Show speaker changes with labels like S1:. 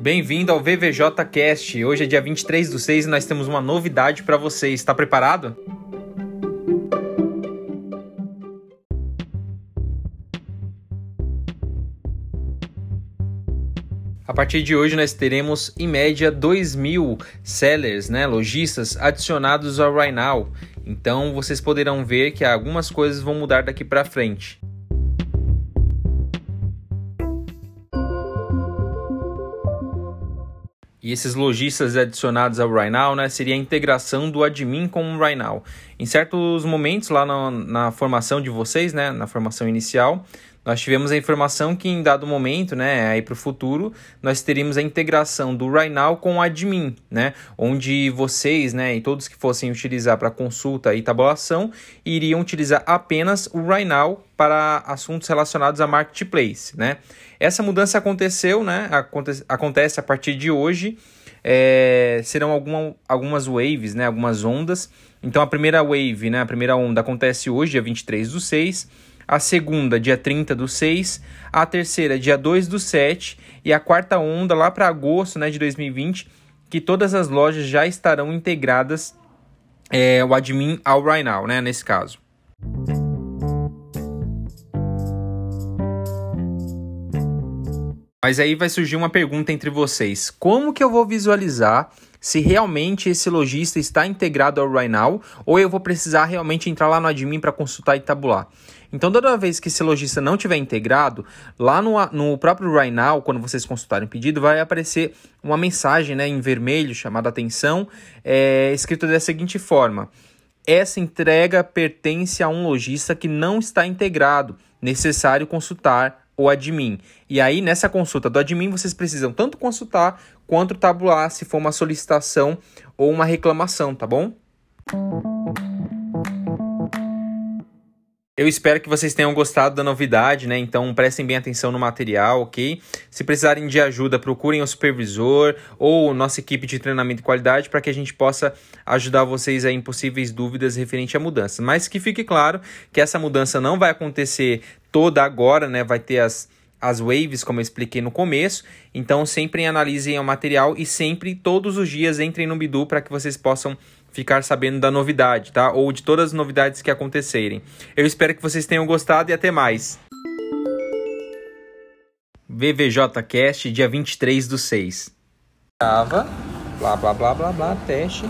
S1: Bem-vindo ao VVJ Cast. Hoje é dia 23 do 6 e nós temos uma novidade para você. Está preparado? A partir de hoje nós teremos em média 2 mil sellers, né, lojistas adicionados ao Right Now. Então vocês poderão ver que algumas coisas vão mudar daqui para frente. E esses lojistas adicionados ao RiNow, né, seria a integração do admin com o RiNow. Em certos momentos lá na, na formação de vocês, né, na formação inicial, nós tivemos a informação que em dado momento, né, aí para o futuro, nós teríamos a integração do RiNow com o admin, né, onde vocês, né, e todos que fossem utilizar para consulta e tabulação, iriam utilizar apenas o RiNow para assuntos relacionados a marketplace, né. Essa mudança aconteceu, né, acontece, acontece a partir de hoje, é, serão alguma, algumas waves, né, algumas ondas. Então a primeira wave, né, a primeira onda acontece hoje, dia 23 do 6, a segunda dia 30 do 6, a terceira dia 2 do 7 e a quarta onda lá para agosto né, de 2020, que todas as lojas já estarão integradas é, o admin ao right now, né, nesse caso. Mas aí vai surgir uma pergunta entre vocês: como que eu vou visualizar se realmente esse lojista está integrado ao Right Now ou eu vou precisar realmente entrar lá no admin para consultar e tabular. Então, toda vez que esse lojista não tiver integrado, lá no, no próprio Right Now, quando vocês consultarem o pedido, vai aparecer uma mensagem né, em vermelho chamada atenção, é, escrito da seguinte forma: essa entrega pertence a um lojista que não está integrado, necessário consultar o admin. E aí, nessa consulta do admin, vocês precisam tanto consultar quanto tabular se for uma solicitação ou uma reclamação, tá bom? Eu espero que vocês tenham gostado da novidade, né? Então prestem bem atenção no material, ok? Se precisarem de ajuda, procurem o supervisor ou nossa equipe de treinamento e qualidade para que a gente possa ajudar vocês a em possíveis dúvidas referente à mudança. Mas que fique claro que essa mudança não vai acontecer toda agora, né? Vai ter as as waves, como eu expliquei no começo. Então, sempre analisem o material e sempre, todos os dias, entrem no Bidu para que vocês possam ficar sabendo da novidade, tá? Ou de todas as novidades que acontecerem. Eu espero que vocês tenham gostado e até mais. VVJcast, dia 23 do 6. Tava, blá blá blá blá blá, teste.